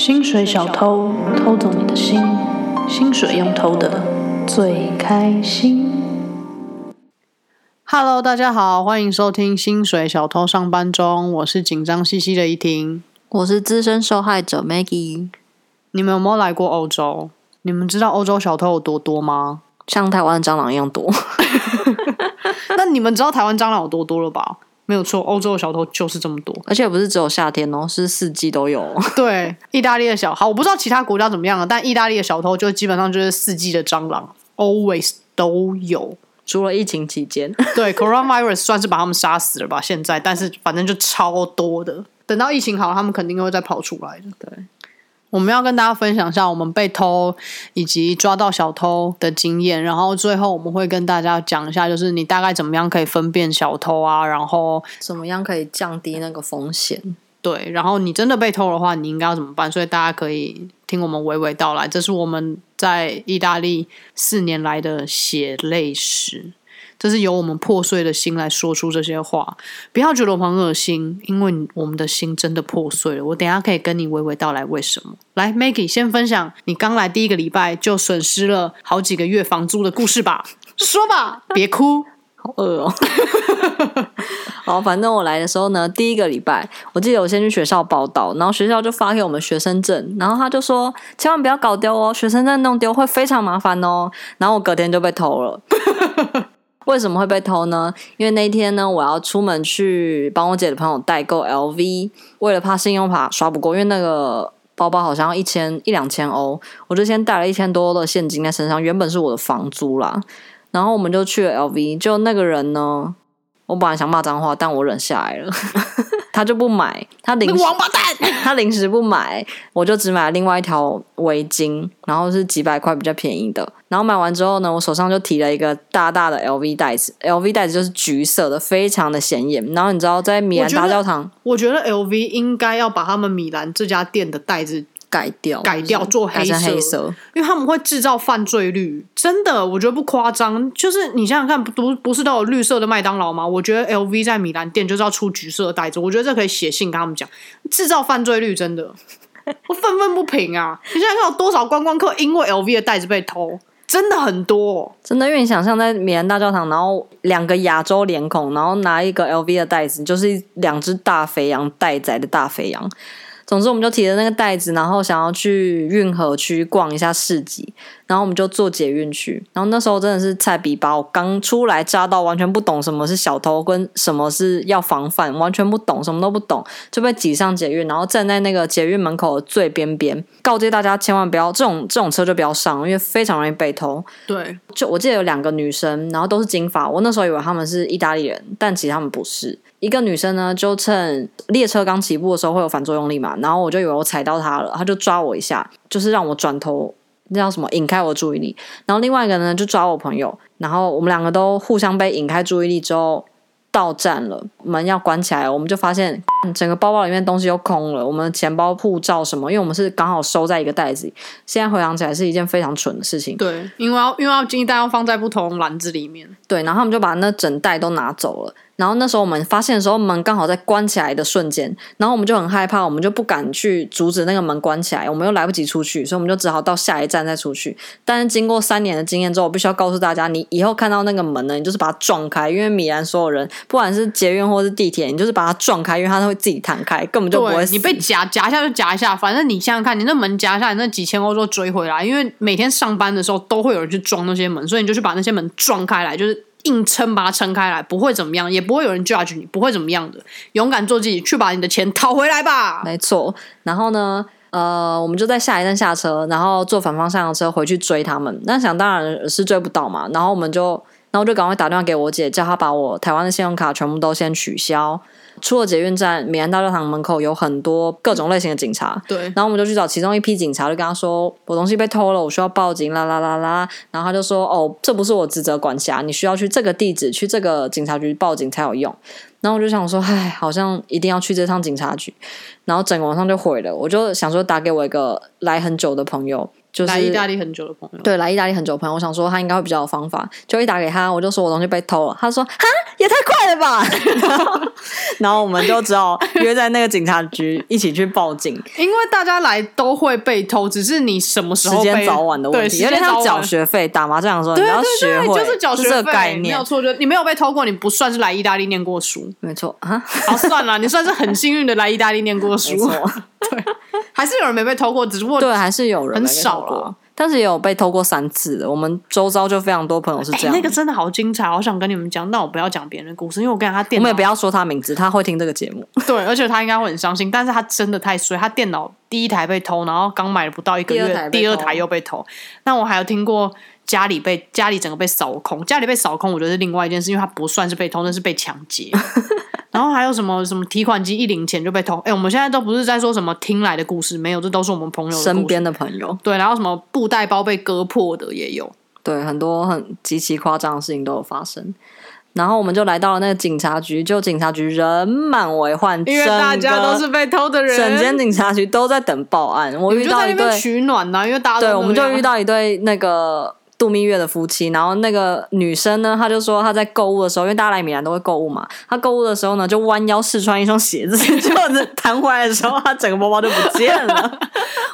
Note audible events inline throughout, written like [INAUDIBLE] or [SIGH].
薪水小偷偷走你的心，薪水用偷的最开心。Hello，大家好，欢迎收听《薪水小偷上班中》，我是紧张兮兮的怡婷，我是资深受害者 Maggie。你们有没有来过欧洲？你们知道欧洲小偷有多多吗？像台湾蟑螂一样多。[LAUGHS] 那你们知道台湾蟑螂有多多了吧？没有错，欧洲的小偷就是这么多，而且不是只有夏天哦，是四季都有。[LAUGHS] 对，意大利的小好，我不知道其他国家怎么样了，但意大利的小偷就基本上就是四季的蟑螂，always 都有，除了疫情期间。[LAUGHS] 对，coronavirus 算是把他们杀死了吧？现在，但是反正就超多的，等到疫情好，他们肯定会再跑出来的。对。我们要跟大家分享一下我们被偷以及抓到小偷的经验，然后最后我们会跟大家讲一下，就是你大概怎么样可以分辨小偷啊，然后怎么样可以降低那个风险。对，然后你真的被偷的话，你应该要怎么办？所以大家可以听我们娓娓道来，这是我们在意大利四年来的血泪史。这是由我们破碎的心来说出这些话，不要觉得我很恶心，因为我们的心真的破碎了。我等下可以跟你娓娓道来为什么。来，Maggie 先分享你刚来第一个礼拜就损失了好几个月房租的故事吧，[LAUGHS] 说吧，别哭，好饿哦。[LAUGHS] 好，反正我来的时候呢，第一个礼拜，我记得我先去学校报道，然后学校就发给我们学生证，然后他就说千万不要搞丢哦，学生证弄丢会非常麻烦哦。然后我隔天就被偷了。[LAUGHS] 为什么会被偷呢？因为那天呢，我要出门去帮我姐的朋友代购 LV，为了怕信用卡刷不够，因为那个包包好像要一千一两千欧，我就先带了一千多的现金在身上，原本是我的房租啦。然后我们就去了 LV，就那个人呢，我本来想骂脏话，但我忍下来了。他就不买，他零王八蛋，[LAUGHS] 他零食不买，我就只买了另外一条围巾，然后是几百块比较便宜的。然后买完之后呢，我手上就提了一个大大的 LV 袋子，LV 袋子就是橘色的，非常的显眼。然后你知道在米兰大教堂，我觉得 LV 应该要把他们米兰这家店的袋子。改掉，改掉做黑色，因为他们会制造犯罪率，真的，我觉得不夸张。就是你想想看，不不是都有绿色的麦当劳吗？我觉得 LV 在米兰店就是要出橘色的袋子，我觉得这可以写信跟他们讲，制造犯罪率真的，[LAUGHS] 我愤愤不平啊！你现在看有多少观光客因为 LV 的袋子被偷，真的很多，真的。因为你想象在米兰大教堂，然后两个亚洲脸孔，然后拿一个 LV 的袋子，就是两只大肥羊待宰的大肥羊。总之，我们就提着那个袋子，然后想要去运河区逛一下市集，然后我们就坐捷运去。然后那时候真的是菜比包，刚出来扎到，完全不懂什么是小偷跟什么是要防范，完全不懂，什么都不懂，就被挤上捷运，然后站在那个捷运门口的最边边，告诫大家千万不要这种这种车就不要上，因为非常容易被偷。对，就我记得有两个女生，然后都是金发，我那时候以为他们是意大利人，但其实他们不是。一个女生呢，就趁列车刚起步的时候会有反作用力嘛，然后我就以为我踩到她了，她就抓我一下，就是让我转头，那叫什么引开我注意力。然后另外一个呢，就抓我朋友，然后我们两个都互相被引开注意力之后。到站了，门要关起来，我们就发现整个包包里面东西又空了，我们钱包、护照什么，因为我们是刚好收在一个袋子里。现在回想起来是一件非常蠢的事情。对，因为要因为要金单要放在不同篮子里面。对，然后他们就把那整袋都拿走了。然后那时候我们发现的时候，门刚好在关起来的瞬间，然后我们就很害怕，我们就不敢去阻止那个门关起来，我们又来不及出去，所以我们就只好到下一站再出去。但是经过三年的经验之后，我必须要告诉大家，你以后看到那个门呢，你就是把它撞开，因为米兰所有人，不管是捷运或是地铁，你就是把它撞开，因为它会自己弹开，根本就不会。你被夹夹一下就夹一下，反正你想想看，你那门夹下来，那几千欧就追回来，因为每天上班的时候都会有人去装那些门，所以你就去把那些门撞开来，就是。硬撑把它撑开来，不会怎么样，也不会有人 judge 你，不会怎么样的。勇敢做自己，去把你的钱讨回来吧。没错。然后呢，呃，我们就在下一站下车，然后坐反方向的车回去追他们。那想当然是追不到嘛。然后我们就，然后就赶快打电话给我姐，叫她把我台湾的信用卡全部都先取消。出了捷运站，米兰大教堂门口有很多各种类型的警察。对，然后我们就去找其中一批警察，就跟他说：“我东西被偷了，我需要报警。”啦啦啦啦，然后他就说：“哦，这不是我职责管辖，你需要去这个地址，去这个警察局报警才有用。”然后我就想说：“唉，好像一定要去这趟警察局。”然后整个晚上就毁了。我就想说打给我一个来很久的朋友。就是来意大利很久的朋友，对，来意大利很久的朋友，我想说他应该会比较有方法，就一打给他，我就说我东西被偷了，他说哈也太快了吧！[LAUGHS] 然后我们就只好约在那个警察局一起去报警，因为大家来都会被偷，只是你什么时时候时间早晚的问对，题，时有点像缴。学费、打麻将的时候，你要学会，就是缴学这个费，概念没有，错。就你没有被偷过，你不算是来意大利念过书。没错啊，好，算了，你算是很幸运的来意大利念过没书。[LAUGHS] [LAUGHS] 对，还是有人没被偷过，只不过对，还是有人很少过啦，但是也有被偷过三次的。我们周遭就非常多朋友是哎、这样，那个真的好精彩，好想跟你们讲。那我不要讲别人的故事，因为我跟他电脑我们也不要说他名字，他会听这个节目。[LAUGHS] 对，而且他应该会很伤心。但是他真的太衰，他电脑第一台被偷，然后刚买了不到一个月，第二台被偷第二台又被偷。那我还有听过家里被家里整个被扫空，家里被扫空，我觉得是另外一件事，因为他不算是被偷，那是被抢劫。[LAUGHS] 然后还有什么什么提款机一领钱就被偷？哎，我们现在都不是在说什么听来的故事，没有，这都是我们朋友身边的朋友，对，然后什么布袋包被割破的也有。对很多很极其夸张的事情都有发生。然后我们就来到了那个警察局，就警察局人满为患，因为大家都是被偷的人，整间警察局都在等报案。我遇到一对取暖呐、因为大家都对，我们就遇到一对那个度蜜月的夫妻，然后那个女生呢，她就说她在购物的时候，因为大家来米兰都会购物嘛，她购物的时候呢，就弯腰试穿一双鞋子，结果弹回来的时候，她整个包包就不见了。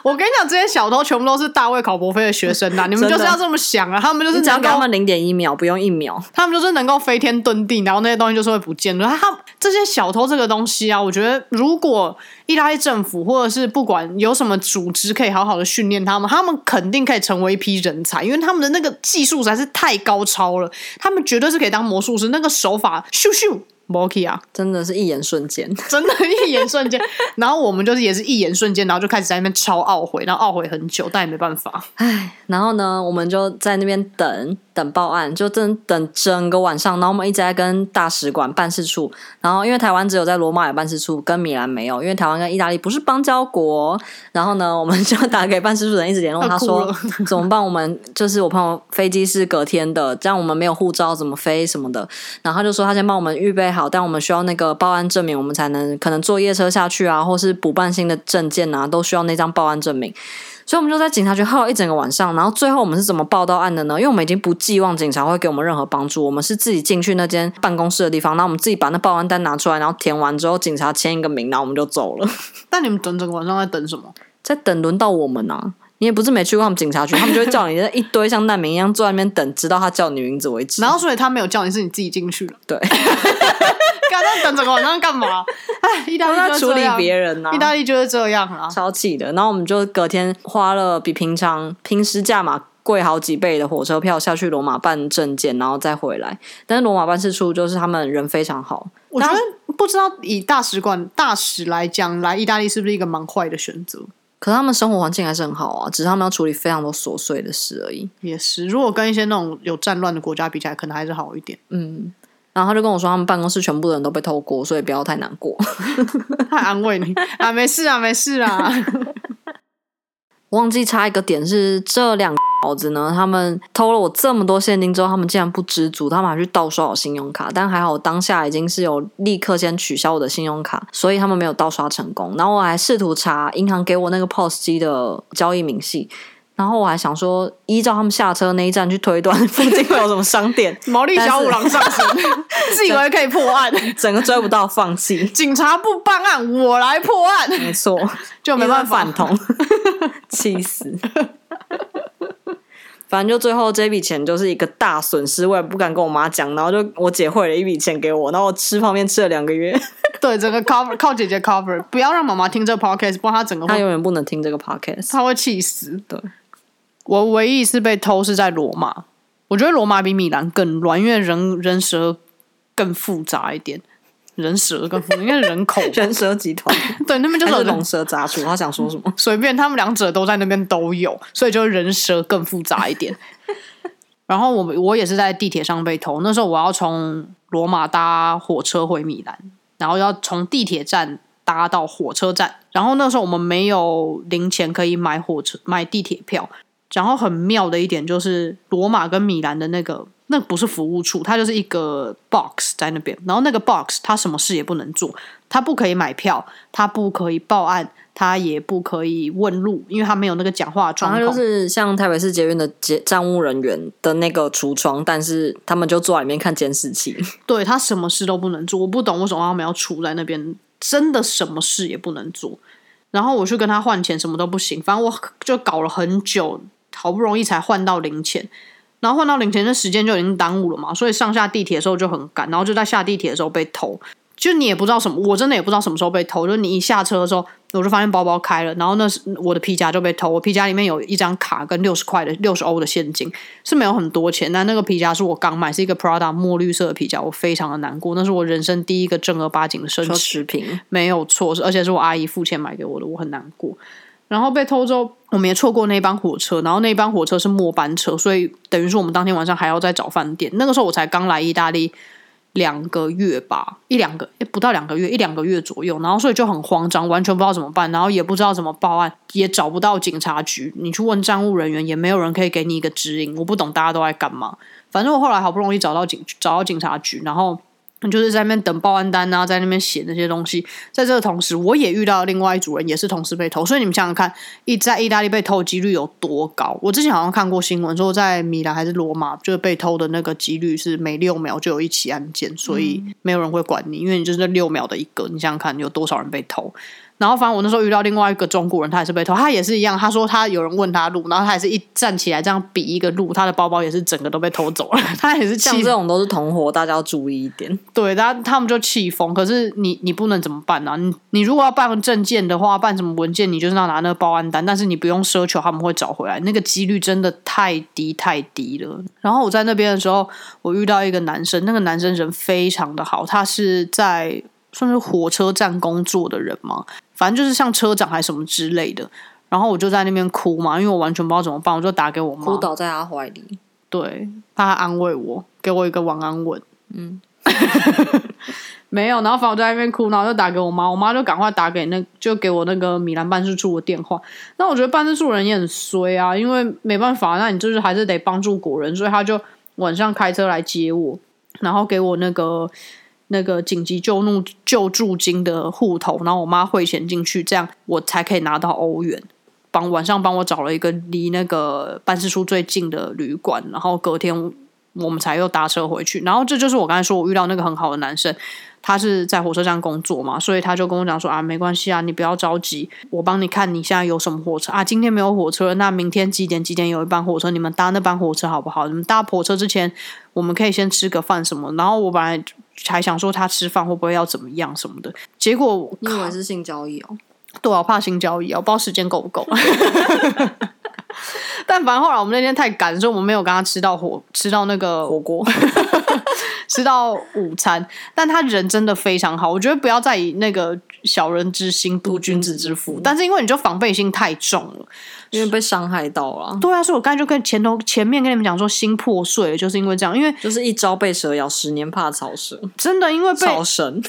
我跟你讲，这些小偷全部都是大卫考伯菲的学生呐、你们就是要这么想啊，他们就是只要，给他们零点一秒，不用一秒。他们就是能够飞天遁地，然后那些东西就是会不见。他他这些小偷这个东西啊，我觉得如果意大利政府或者是不管有什么组织可以好好的训练他们，他们肯定可以成为一批人才，因为他们的那个技术实在是太高超了，他们绝对是可以当魔术师，那个手法咻咻。M k 啊，真的是一眼瞬间，[LAUGHS] 真的，一眼瞬间，然后我们就是也是一眼瞬间，然后就开始在那边超懊悔，然后懊悔很久，但也没办法。唉，然后呢，我们就在那边等等报案，就真等整个晚上。然后我们一直在跟大使馆办事处，然后因为台湾只有在罗马有办事处，跟米兰没有，因为台湾跟意大利不是邦交国。然后呢，我们就打给办事处的人，一直联络他说 [LAUGHS] 怎么办？我们就是我朋友飞机是隔天的，这样我们没有护照怎么飞什么的。然后他就说他先帮我们预备好，但我们需要那个报案证明，我们才能可能坐夜车下去啊，或是补办新的证件啊，都需要那张报案证明。所以我们就在警察局耗了一整个晚上，然后最后我们是怎么报到案的呢？因为我们已经不寄望警察会给我们任何帮助，我们是自己进去那间办公室的地方，然后我们自己把那报案单拿出来，然后填完之后，警察签一个名，然后我们就走了。[LAUGHS] 但你们整整个晚上在等什么？在等轮到我们啊！你也不是没去过他们警察局，他们就会叫你一堆像难民一样坐在那边等，直到他叫你名字为止。然后所以他没有叫你，是你自己进去了。对，干那等整个晚上干嘛？哎，意大利他处理别人呐、意大利就是这样啊。超气的。然后我们就隔天花了比平常平时价码贵好几倍的火车票下去罗马办证件，然后再回来。但是罗马办事处就是他们人非常好，我觉得不知道以大使馆大使来讲，来意大利是不是一个蛮坏的选择？可是他们生活环境还是很好啊，只是他们要处理非常多琐碎的事而已。也是，如果跟一些那种有战乱的国家比起来，可能还是好一点。嗯。然后他就跟我说，他们办公室全部的人都被偷过，所以不要太难过。[LAUGHS] 他安慰你啊，没事啊，没事啊。[LAUGHS] 忘记插一个点是，这两个小子呢，他们偷了我这么多现金之后，他们竟然不知足，他们还去盗刷我信用卡。但还好，我当下已经是有立刻先取消我的信用卡，所以他们没有盗刷成功。然后我还试图查银行给我那个 POS 机的交易明细，然后我还想说，依照他们下车那一站去推断 [LAUGHS] 附近会有什么商店，[LAUGHS] 毛利小五郎上身，[LAUGHS] 自以为可以破案，整个追不到，放弃。警察不办案，我来破案，没错，就没办法反同，气死。反正就最后这笔钱就是一个大损失，我也不敢跟我妈讲，然后就我姐汇了一笔钱给我，然后我吃泡面吃了两个月，对，整个 cover 靠姐姐 cover，不要让妈妈听这个 podcast，不然她整个她永远不能听这个 podcast。她会气死。对，我唯一一次被偷是在罗马，我觉得罗马比米兰更乱，因为人人蛇更复杂一点，人蛇更复杂，应该是人口 [LAUGHS] 人蛇集团 [LAUGHS] 对，那边就是人还是龙蛇杂处，他想说什么？[LAUGHS] 随便，他们两者都在那边都有，所以就人蛇更复杂一点。然后我我也是在地铁上被偷，那时候我要从罗马搭火车回米兰，然后要从地铁站搭到火车站，然后那时候我们没有零钱可以买火车买地铁票。然后很妙的一点就是，罗马跟米兰的那个那不是服务处，它就是一个 box 在那边，然后那个 box 它什么事也不能做，它不可以买票，它不可以报案，它也不可以问路，因为它没有那个讲话窗口。好像就是像台北市捷运的捷站务人员的那个橱窗，但是他们就坐在里面看监视器。[LAUGHS] 对他什么事都不能做，我不懂为什么他们要处在那边，真的什么事也不能做。然后我去跟他换钱，什么都不行，反正我就搞了很久，好不容易才换到零钱。然后换到零钱，的时间就已经耽误了嘛，所以上下地铁的时候就很赶，然后就在下地铁的时候被偷。就你也不知道什么，我真的也不知道什么时候被偷。就你一下车的时候，我就发现包包开了，然后那是我的皮夹就被偷。我皮夹里面有一张卡跟六十块的六十欧的现金，是没有很多钱。但那个皮夹是我刚买，是一个 Prada 墨绿色的皮夹，我非常的难过。那是我人生第一个正儿八经的奢侈品，没有错，而且是我阿姨付钱买给我的，我很难过。然后被偷之后，我们也错过那班火车，然后那班火车是末班车，所以等于说我们当天晚上还要再找饭店。那个时候我才刚来意大利。两个月吧，一两个，不到两个月，一两个月左右，然后所以就很慌张，完全不知道怎么办，然后也不知道怎么报案，也找不到警察局，你去问站务人员，也没有人可以给你一个指引，我不懂大家都在干嘛。反正我后来好不容易找到警，找到警察局，然后。就是在那边等报案单啊，在那边写那些东西。在这个同时，我也遇到另外一组人，也是同时被偷。所以你们想想看，意在意大利被偷的几率有多高？我之前好像看过新闻，说在米兰还是罗马，就是被偷的那个几率是每六秒就有一起案件，所以没有人会管你，因为你就是六秒的一个。你想想看，有多少人被偷？然后，反正我那时候遇到另外一个中国人，他也是被偷，他也是一样。他说他有人问他路，然后他也是一站起来这样比一个路，他的包包也是整个都被偷走了。他也是像这种都是同伙，大家要注意一点。对，他他们就气疯。可是你你不能怎么办呢？你你如果要办证件的话，办什么文件，你就是要拿那个报案单，但是你不用奢求他们会找回来，那个几率真的太低太低了。然后我在那边的时候，我遇到一个男生，那个男生人非常的好，他是在算是火车站工作的人嘛。反正就是像车长还是什么之类的，然后我就在那边哭嘛，因为我完全不知道怎么办，我就打给我妈，哭倒在他怀里，对，他安慰我，给我一个晚安吻，嗯，[LAUGHS] 没有，然后反正我在那边哭，然后就打给我妈，我妈就赶快打给那，就给我那个米兰办事处的电话。那我觉得办事处人也很衰啊，因为没办法，那你就是还是得帮助国人，所以他就晚上开车来接我，然后给我那个。那个紧急救怒救助金的户头，然后我妈汇钱进去，这样我才可以拿到欧元。帮晚上帮我找了一个离那个办事处最近的旅馆，然后隔天我们才又搭车回去。然后这就是我刚才说我遇到那个很好的男生，他是在火车站工作嘛，所以他就跟我讲说啊，没关系啊，你不要着急，我帮你看你现在有什么火车啊。今天没有火车，那明天几点几点有一班火车，你们搭那班火车好不好？你们搭火车之前，我们可以先吃个饭什么。然后我本来。还想说他吃饭会不会要怎么样什么的，结果你以为是性交易哦？对啊，怕性交易啊，我不知道时间够不够。[LAUGHS] 但反正后来我们那天太赶，所以我们没有跟他吃到火，吃到那个火锅，[LAUGHS] 吃到午餐。但他人真的非常好，我觉得不要再以那个小人之心度君子之腹。但是因为你就防备心太重了。因为被伤害到了，对啊，所以我刚才就跟前头前面跟你们讲说心破碎了，就是因为这样，因为就是一朝被蛇咬，十年怕草蛇，真的因为被草神，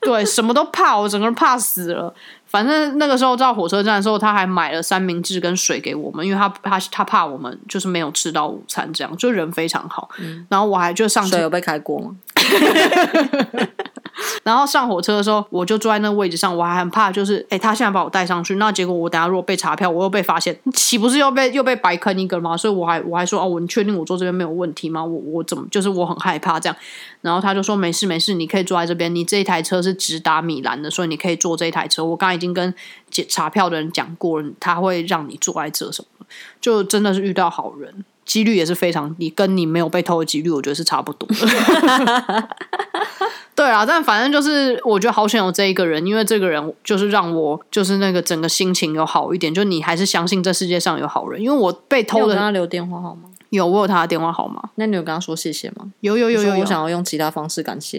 对，什么都怕，我整个人怕死了。反正那个时候到火车站的时候，他还买了三明治跟水给我们，因为他他他怕我们就是没有吃到午餐，这样就人非常好。然后我还就上车有被开过吗？[LAUGHS] [LAUGHS] 然后上火车的时候，我就坐在那个位置上，我还很怕，就是哎，他现在把我带上去，那结果我等下如果被查票，我又被发现，[LAUGHS] 岂不是又被又被白坑一个吗？所以我还我还说哦，我你确定我坐这边没有问题吗？我我怎么就是我很害怕这样。然后他就说没事没事，你可以坐在这边，你这一台车是直达米兰的，所以你可以坐这一台车。我刚已经跟检查票的人讲过了，他会让你坐在这什么，就真的是遇到好人，几率也是非常低，跟你没有被偷的几率，我觉得是差不多。[LAUGHS] 对啊，但反正就是我觉得好想有这一个人，因为这个人就是让我就是那个整个心情有好一点。就你还是相信这世界上有好人，因为我被偷的。跟他留电话号码？有，我有他的电话号码。那你有跟他说谢谢吗？有有有有，我想要用其他方式感谢。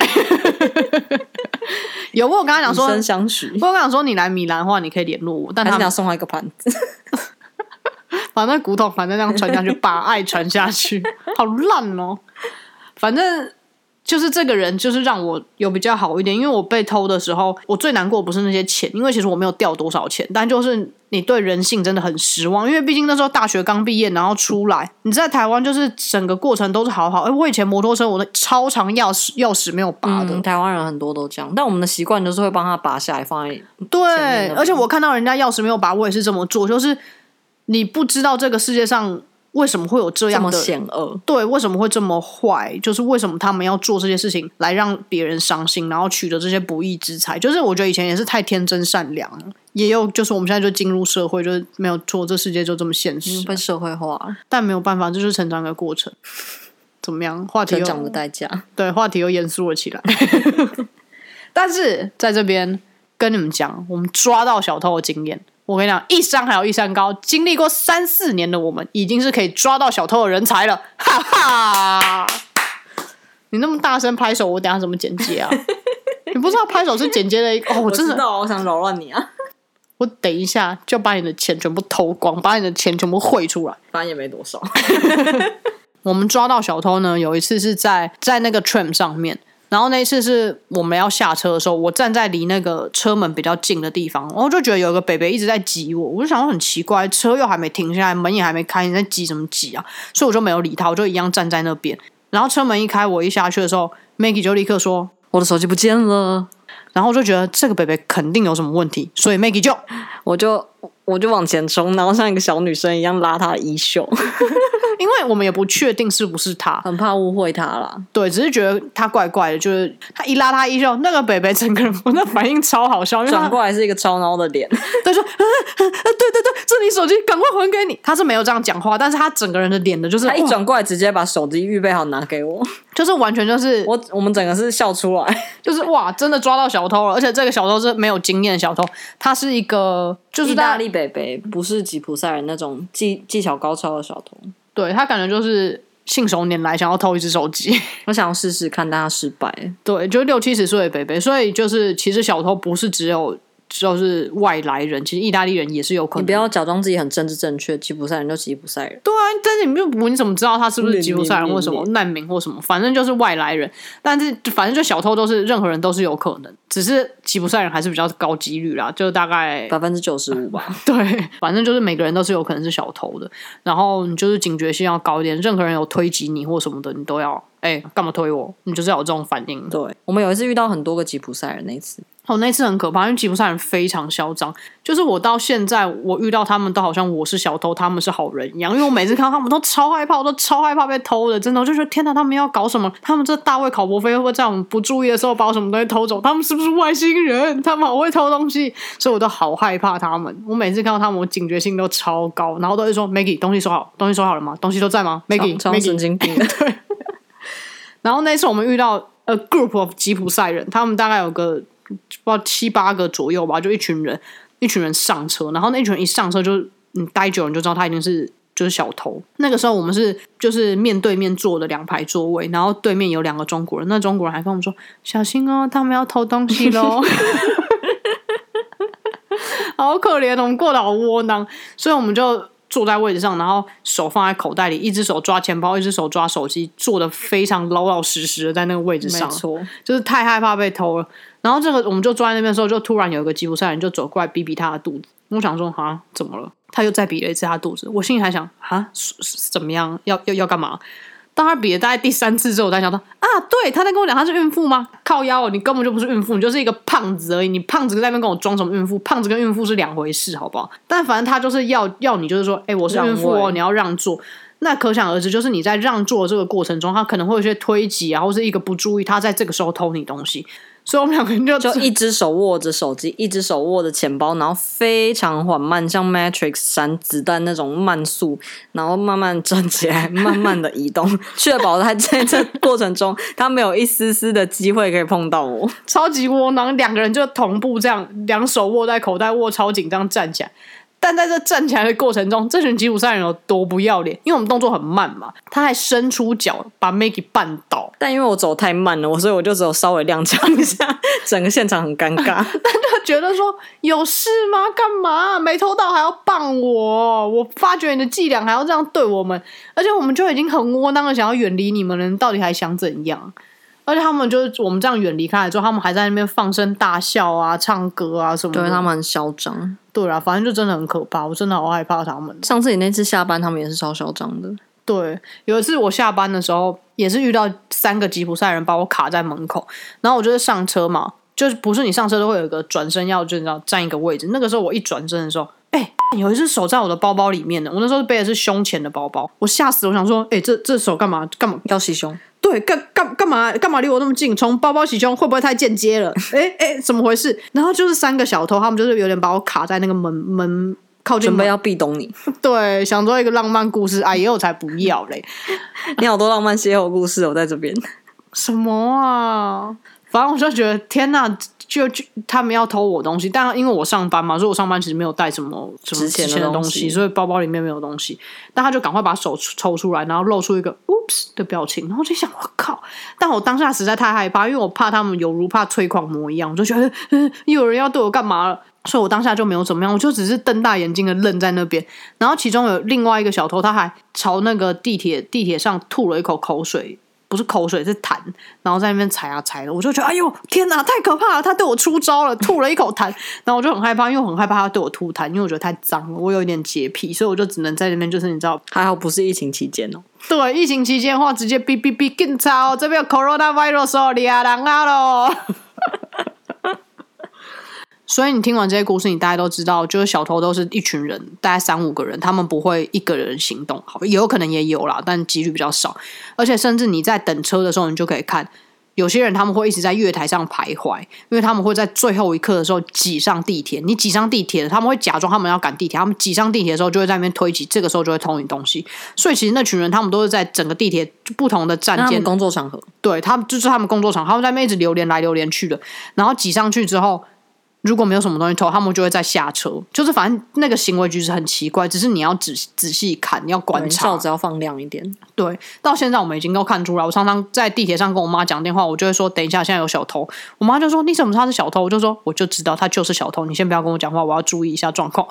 [LAUGHS] 有，我有跟他讲说，以身相许。我跟他讲说，你来米兰的话，你可以联络我，但他想送他一个盘子，[LAUGHS] 把那骨头反正这样传下去，把爱传下去，好烂哦。反正。就是这个人，就是让我有比较好一点，因为我被偷的时候，我最难过不是那些钱，因为其实我没有掉多少钱，但就是你对人性真的很失望，因为毕竟那时候大学刚毕业，然后出来，你在台湾就是整个过程都是好好。哎，我以前摩托车我的超长钥匙钥匙没有拔的，嗯，台湾人很多都这样，但我们的习惯就是会帮他拔下来放在对，而且我看到人家钥匙没有拔，我也是这么做，就是你不知道这个世界上为什么会有这样的险恶。对，为什么会这么坏？就是为什么他们要做这些事情来让别人伤心，然后取得这些不义之财？就是我觉得以前也是太天真善良了，也有就是我们现在就进入社会，就是没有错，这世界就这么现实，被社会化了，但没有办法，这就是成长的过程。怎么样？话题成长的代价。对话题又严肃了起来。[LAUGHS] 但是在这边跟你们讲，我们抓到小偷的经验。我跟你讲，一山还有一山高，经历过三四年的我们，已经是可以抓到小偷的人才了，哈哈！你那么大声拍手，我等下怎么剪接啊？[LAUGHS] 你不知道拍手是剪接的一个哦，我真的，道，我想扰乱你啊，我等一下就把你的钱全部偷光，把你的钱全部汇出来。反正也没多少。[LAUGHS] 我们抓到小偷呢，有一次是在在那个 tram 上面，然后那一次是我们要下车的时候，我站在离那个车门比较近的地方，然后就觉得有一个北北一直在挤我，我就想说很奇怪，车又还没停下来，门也还没开，你在挤什么挤啊？所以我就没有理他，我就一样站在那边。然后车门一开，我一下去的时候，Maggie 就立刻说，我的手机不见了，[LAUGHS] 然后我就觉得这个北北肯定有什么问题，所以 Maggie 就我就我就往前冲，然后像一个小女生一样拉她的衣袖，[LAUGHS] 因为我们也不确定是不是他，很怕误会他啦。对，只是觉得他怪怪的，就是他一拉他衣袖，那个北北整个人，我那反应超好笑，因转过来是一个超孬的脸，[LAUGHS] 他说、啊啊对对对，这你手机，赶快还给你。他是没有这样讲话，但是他整个人的脸的就是他一转过来直接把手机预备好拿给我，就是完全就是我我们整个是笑出来。就是哇，真的抓到小偷了，而且这个小偷是没有经验的小偷，他是一个就是大意大利北北不是吉普赛人那种技技巧高超的小偷，对他感觉就是信手拈来，想要偷一只手机。[LAUGHS] 我想要试试看，但他失败。对，就六七十岁的北北，所以就是其实小偷不是只有就是外来人，其实意大利人也是有可能。你不要假装自己很政治正确，吉普赛人就吉普赛人。对啊，但是你又不你怎么知道他是不是吉普赛人或什么难民或什么？反正就是外来人，但是反正就小偷都是任何人都是有可能，只是吉普赛人还是比较高几率啦，就大概百分之九十五吧，[LAUGHS] 对，反正就是每个人都是有可能是小偷的，然后你就是警觉性要高一点，任何人有推挤你或什么的，你都要哎干嘛推我？你就是要有这种反应。对，我们有一次遇到很多个吉普赛人，那一次哦，那次很可怕，因为吉普赛人非常嚣张，就是我到现在我遇到他们都好像我是小偷，他们是好人一样，因为我每次看到他们都超害怕，我都超害怕被偷的，真的，我就觉得天哪，他们要搞什么？他们这大卫考伯菲会不会在我们不注意的时候把我什么东西偷走？他们是不是外星人？他们好会偷东西，所以我都好害怕他们。我每次看到他们，我警觉性都超高，然后都会说 Maggie，东西收好，东西收好了吗？东西都在吗？Maggie，超超神经病对。[LAUGHS] 然后那次我们遇到 a group of 吉普赛人，他们大概有个不知道七八个左右吧，就一群人，一群人上车，然后那一群人一上车就你待久了你就知道他一定是就是小偷。那个时候我们是就是面对面坐的两排座位，然后对面有两个中国人，那中国人还跟我们说小心哦，他们要偷东西喽。[LAUGHS] 好可怜哦，我们过得好窝囊，所以我们就坐在位置上，然后手放在口袋里，一只手抓钱包，一只手抓手机，坐的非常老老实实的在那个位置上，没错，就是太害怕被偷了。然后这个我们就坐在那边的时候，就突然有一个吉普赛人就走过来比比他的肚子，我想说啊怎么了？他又再比了一次他肚子，我心里还想啊怎么样？要要要干嘛？当他比了大概第三次之后，我才想到啊，对，他在跟我讲他是孕妇吗？靠腰哦，你根本就不是孕妇，你就是一个胖子而已。你胖子在那边跟我装什么孕妇？胖子跟孕妇是两回事，好不好？但反正他就是要要你，就是说，哎，我是孕妇哦，你要让座。那可想而知，就是你在让座的这个过程中，他可能会有一些推挤啊，或是一个不注意，他在这个时候偷你东西。所以我们两个人就就一只手握着手机，一只手握着钱包，然后非常缓慢，像 Matrix 闪子弹那种慢速，然后慢慢站起来，[LAUGHS] 慢慢的移动，确保他在这过程中他没有一丝丝的机会可以碰到我。超级窝囊，两个人就同步这样，两手握在口袋，握超紧，这样站起来。但在这站起来的过程中，这群吉普赛人有多不要脸？因为我们动作很慢嘛，他还伸出脚把 Maggie 绊倒，但因为我走太慢了，我所以我就只有稍微踉跄一下，[LAUGHS] 整个现场很尴尬。[LAUGHS] 但他觉得说有事吗？干嘛没偷到还要棒我？我发觉你的伎俩还要这样对我们，而且我们就已经很窝囊的想要远离你们了，你到底还想怎样？而且他们就是我们这样远离开来之后，他们还在那边放声大笑啊、唱歌啊什么的。对他们很嚣张。对啊，反正就真的很可怕，我真的好害怕他们。上次你那次下班，他们也是超嚣张的。对，有一次我下班的时候，也是遇到三个吉普赛人把我卡在门口，然后我就是上车嘛，就是不是你上车都会有一个转身要就你知道占一个位置，那个时候我一转身的时候，哎、有一只手在我的包包里面呢，我那时候背的是胸前的包包，我吓死，我想说，哎、这这手干嘛干嘛？要洗胸，对，干干干嘛干嘛离我那么近？从包包起胸会不会太间接了？[LAUGHS] 哎哎，怎么回事？然后就是三个小偷，他们就是有点把我卡在那个门门靠近门，准备要壁咚你。[LAUGHS] 对，想做一个浪漫故事，哎呦，我才不要嘞！[LAUGHS] 你好多浪漫邂逅故事哦，在这边。什么啊？反正我就觉得天呐，就就他们要偷我东西，但因为我上班嘛，所以我上班其实没有带什么什么值钱的的东西西，所以包包里面没有东西。但他就赶快把手抽出来，然后露出一个 “oops” 的表情，然后我就想，我靠！但我当下实在太害怕，因为我怕他们有如怕催狂魔一样，我就觉得，有人要对我干嘛了。所以我当下就没有怎么样，我就只是瞪大眼睛的愣在那边。然后其中有另外一个小偷，他还朝那个地铁地铁上吐了一口口水，不是口水是痰，然后在那边踩啊踩的，我就觉得哎呦天哪，太可怕了！他对我出招了，吐了一口痰，[LAUGHS] 然后我就很害怕，因为我很害怕他对我吐痰，因为我觉得太脏了，我有一点洁癖，所以我就只能在那边就是你知道，还好不是疫情期间哦。对，疫情期间的话，直接哔哔哔更糟，这边有 coronavirus 哦，俩人啊喽。[LAUGHS] 所以你听完这些故事，你大家都知道，就是小偷都是一群人，大概三五个人，他们不会一个人行动，好，也有可能也有啦，但几率比较少。而且甚至你在等车的时候，你就可以看，有些人他们会一直在月台上徘徊，因为他们会在最后一刻的时候挤上地铁。你挤上地铁，他们会假装他们要赶地铁，他们挤上地铁的时候就会在那边推挤，这个时候就会偷你东西。所以其实那群人他们都是在整个地铁不同的站间工作场合，对他们就是他们工作场，他们在那边一直流连来流连去的，然后挤上去之后，如果没有什么东西偷，他们就会再下车，就是反正那个行为举止很奇怪，只是你要仔仔细看，你要观察罩。子要放亮一点。对，到现在我们已经都看出来。我常常在地铁上跟我妈讲电话，我就会说：“等一下，现在有小偷。”我妈就说：“你怎么知道他是小偷？”我就说：“我就知道他就是小偷，你先不要跟我讲话，我要注意一下状况。”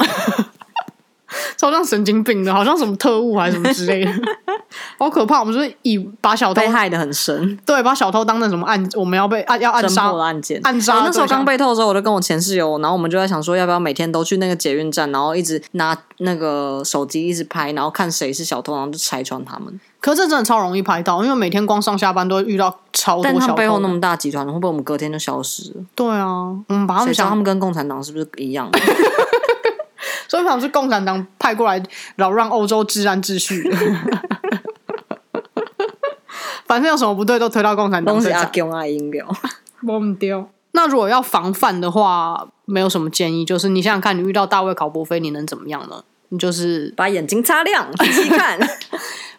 [LAUGHS] 超像神经病的，好像什么特务还是什么之类的，[LAUGHS] 好可怕。我们就是以把小偷被害的很深，对把小偷当成什么案，我们要被暗要暗杀案件。暗杀我那时候刚被偷的时候，我就跟我前室友，然后我们就在想说，要不要每天都去那个捷运站，然后一直拿那个手机一直拍，然后看谁是小偷，然后就拆穿他们。可是这真的超容易拍到，因为每天光上下班都会遇到超多小偷的。他背后那么大集团，会不会我们隔天就消失了？对啊，我们把他们想，他们跟共产党是不是一样？[LAUGHS] 所以想是共产党派过来扰乱欧洲治安秩序的。[LAUGHS] 反正有什么不对都推到共产党东西阿身上，公阿英表，忘丢。那如果要防范的话，没有什么建议，就是你想想看，你遇到大卫考伯菲，你能怎么样呢？你就是把眼睛擦亮，[LAUGHS] 仔细看。[LAUGHS]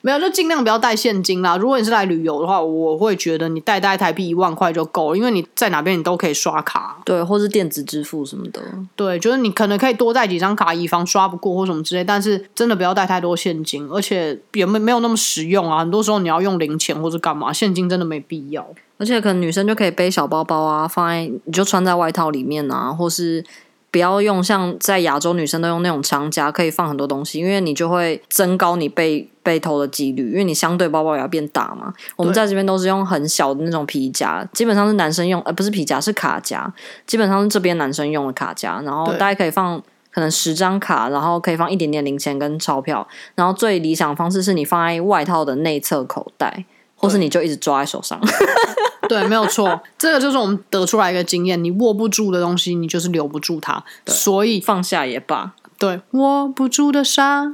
没有，就尽量不要带现金啦。如果你是来旅游的话，我会觉得你带大概台币一万块就够了，因为你在哪边你都可以刷卡。对，或是电子支付什么的。对，就是你可能可以多带几张卡，以防刷不过或什么之类，但是真的不要带太多现金，而且也没没有那么实用啊。很多时候你要用零钱或者干嘛，现金真的没必要。而且可能女生就可以背小包包啊，放在你就穿在外套里面啊，或是不要用像在亚洲女生都用那种长夹，可以放很多东西，因为你就会增高你被被偷的几率，因为你相对包包也要变大嘛。我们在这边都是用很小的那种皮夹，基本上是男生用，呃，不是皮夹是卡夹，基本上是这边男生用的卡夹，然后大概可以放。可能十张卡，然后可以放一点点零钱跟钞票，然后最理想的方式是你放在外套的内侧口袋，或是你就一直抓在手上。[LAUGHS] 对，没有错，这个就是我们得出来一个经验：你握不住的东西，你就是留不住它。所以，放下也罢，对，握不住的沙。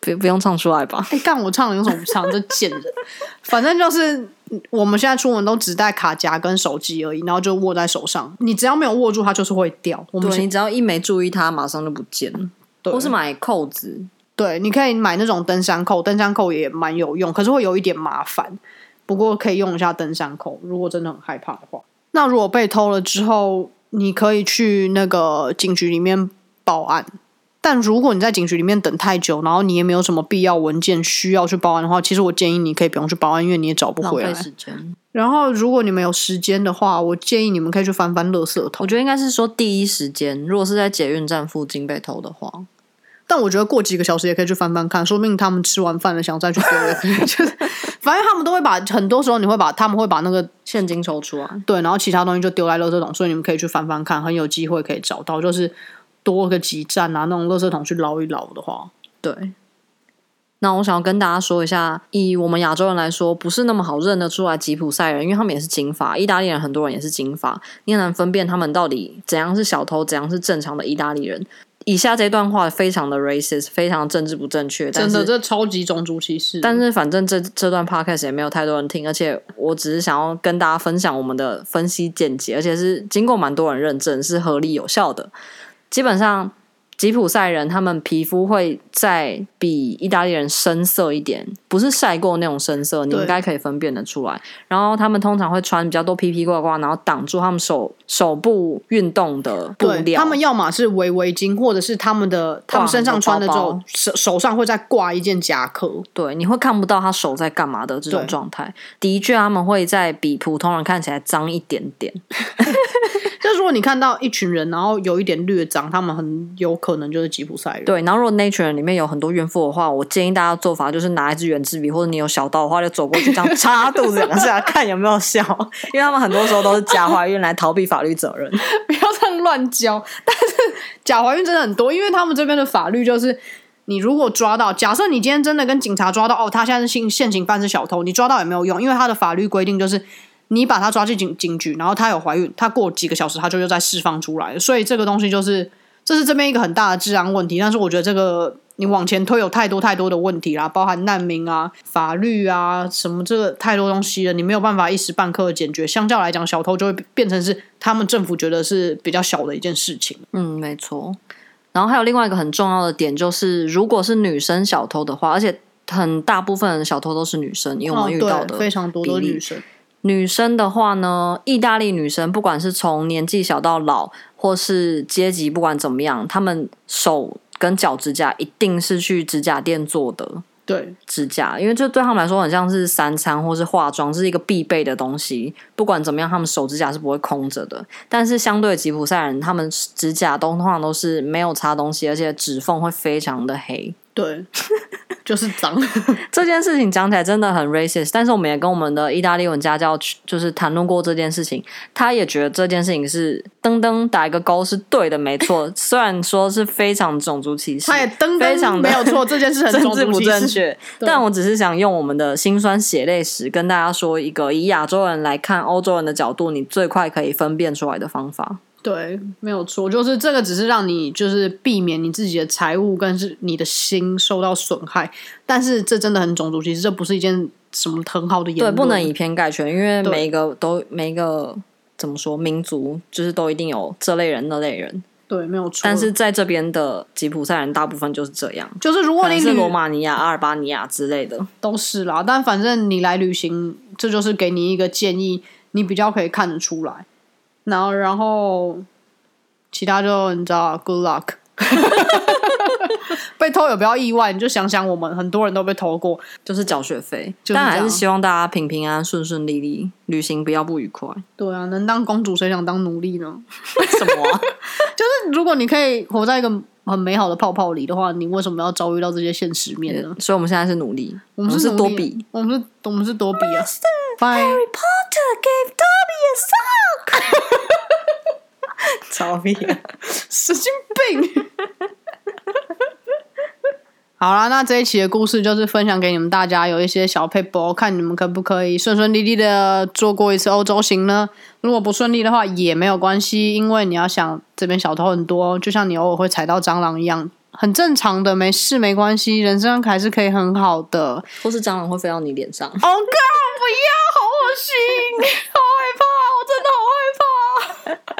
不不用唱出来吧。哎，干我唱了，有什么不唱？这贱人！反正就是我们现在出门都只带卡夹跟手机而已，然后就握在手上。你只要没有握住，它就是会掉。我们对你只要一没注意它，马上就不见了。对或是买扣子，对，你可以买那种登山扣，登山扣也蛮有用，可是会有一点麻烦。不过可以用一下登山口，如果真的很害怕的话。那如果被偷了之后，你可以去那个警局里面报案。但如果你在警局里面等太久，然后你也没有什么必要文件需要去报案的话，其实我建议你可以不用去报案，因为你也找不回来。时间。然后，如果你们有时间的话，我建议你们可以去翻翻垃圾桶。我觉得应该是说第一时间，如果是在捷运站附近被偷的话，但我觉得过几个小时也可以去翻翻看，说不定他们吃完饭了想再去丢 [LAUGHS] 反反正他们都会把很多时候你会把他们会把那个现金抽出来，对，然后其他东西就丢在垃圾桶，所以你们可以去翻翻看，很有机会可以找到，就是多个几站啊，那种垃圾桶去捞一捞的话，对。那我想要跟大家说一下，以我们亚洲人来说，不是那么好认得出来吉普赛人，因为他们也是金发，意大利人很多人也是金发，你很难分辨他们到底怎样是小偷，怎样是正常的意大利人。以下这段话非常的 racist，非常政治不正确，真的这超级种族歧视。但是反正这这段 podcast 也没有太多人听，而且我只是想要跟大家分享我们的分析见解，而且是经过蛮多人认证是合理有效的，基本上。吉普赛人他们皮肤会再比意大利人深色一点，不是晒过那种深色，你应该可以分辨得出来。然后他们通常会穿比较多皮皮挂挂，然后挡住他们手手部运动的布料。他们要么是围围巾，或者是他们的他们身上穿的这种手手上会再挂一件夹克。对，你会看不到他手在干嘛的这种状态。的确，他们会在比普通人看起来脏一点点。[LAUGHS] 就是如果你看到一群人，然后有一点略脏，他们很有可能就是吉普赛人。对，然后如果那群人里面有很多孕妇的话，我建议大家做法就是拿一支圆珠笔，或者你有小刀的话，就走过去这样 [LAUGHS] 插肚子两下，看有没有效。因为他们很多时候都是假怀孕来逃避法律责任。[LAUGHS] 不要这样乱教。但是假怀孕真的很多，因为他们这边的法律就是，你如果抓到，假设你今天真的跟警察抓到，哦，他现在是现现行犯是小偷，你抓到也没有用，因为他的法律规定就是。你把他抓进警警局，然后他有怀孕，他过几个小时他就又再释放出来，所以这个东西就是这是这边一个很大的治安问题。但是我觉得这个你往前推有太多太多的问题啦，包含难民啊、法律啊什么，这个太多东西了，你没有办法一时半刻的解决。相较来讲，小偷就会变成是他们政府觉得是比较小的一件事情。嗯，没错。然后还有另外一个很重要的点就是，如果是女生小偷的话，而且很大部分的小偷都是女生，因为我们遇到的非常多的女生。女生的话呢，意大利女生不管是从年纪小到老，或是阶级，不管怎么样，她们手跟脚指甲一定是去指甲店做的。对，指甲，因为这对他们来说很像是三餐或是化妆，这是一个必备的东西。不管怎么样，他们手指甲是不会空着的。但是相对吉普赛人，他们指甲都通常都是没有擦东西，而且指缝会非常的黑。对，[LAUGHS] 就是脏。[LAUGHS] 这件事情讲起来真的很 racist，但是我们也跟我们的意大利文家教就是谈论过这件事情，他也觉得这件事情是噔噔打一个勾是对的，没错。[LAUGHS] 虽然说是非常种族歧视，他也噔噔没有错，这件事很 [LAUGHS] 政治不正确。但我只是想用我们的辛酸血泪史跟大家说一个以亚洲人来看欧洲人的角度，你最快可以分辨出来的方法。对，没有错，就是这个，只是让你就是避免你自己的财物跟是你的心受到损害。但是这真的很种族歧视，这不是一件什么很好的言论。对，不能以偏概全，因为每一个都每一个怎么说民族，就是都一定有这类人那类人。对，没有错。但是在这边的吉普赛人大部分就是这样，就是如果你是罗马尼亚、阿尔巴尼亚之类的，都是啦。但反正你来旅行，这就是给你一个建议，你比较可以看得出来。然后，然后其他就你知道，good luck。[LAUGHS] 被偷也不要意外，你就想想我们很多人都被偷过，就是缴学费。但还是希望大家平平安、顺顺利利，旅行不要不愉快。对啊，能当公主谁想当奴隶呢？为什么？[LAUGHS] 就是如果你可以活在一个很美好的泡泡里的话，你为什么要遭遇到这些现实面呢？所以我们现在是努力，我们是多比，我们是，我们是多比啊。Harry Potter gave Dobby a sock。[LAUGHS] [LAUGHS] 操逼，[LAUGHS] 神经病！好啦，那这一期的故事就是分享给你们大家，有一些小 paper，看你们可不可以顺顺利利的做过一次欧洲行呢？如果不顺利的话也没有关系，因为你要想这边小偷很多，就像你偶尔会踩到蟑螂一样，很正常的，没事没关系，人生还是可以很好的。或是蟑螂会飞到你脸上？Oh God！不要，好恶心，好害怕，我真的好害怕。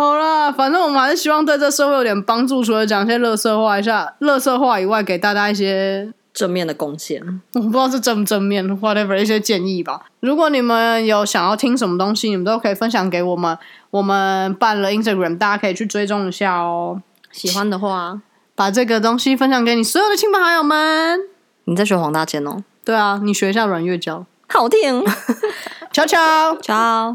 好啦，反正我们还是希望对这社会有点帮助，除了讲一些乐色话一下，乐色话以外，给大家一些正面的贡献。我不知道是正不正面，whatever 一些建议吧。如果你们有想要听什么东西，你们都可以分享给我们。我们办了 Instagram，大家可以去追踪一下哦。喜欢的话，把这个东西分享给你所有的亲朋好友们。你在学黄大仙哦？对啊，你学一下阮月娇，好听。[LAUGHS] 悄悄，[LAUGHS] 悄。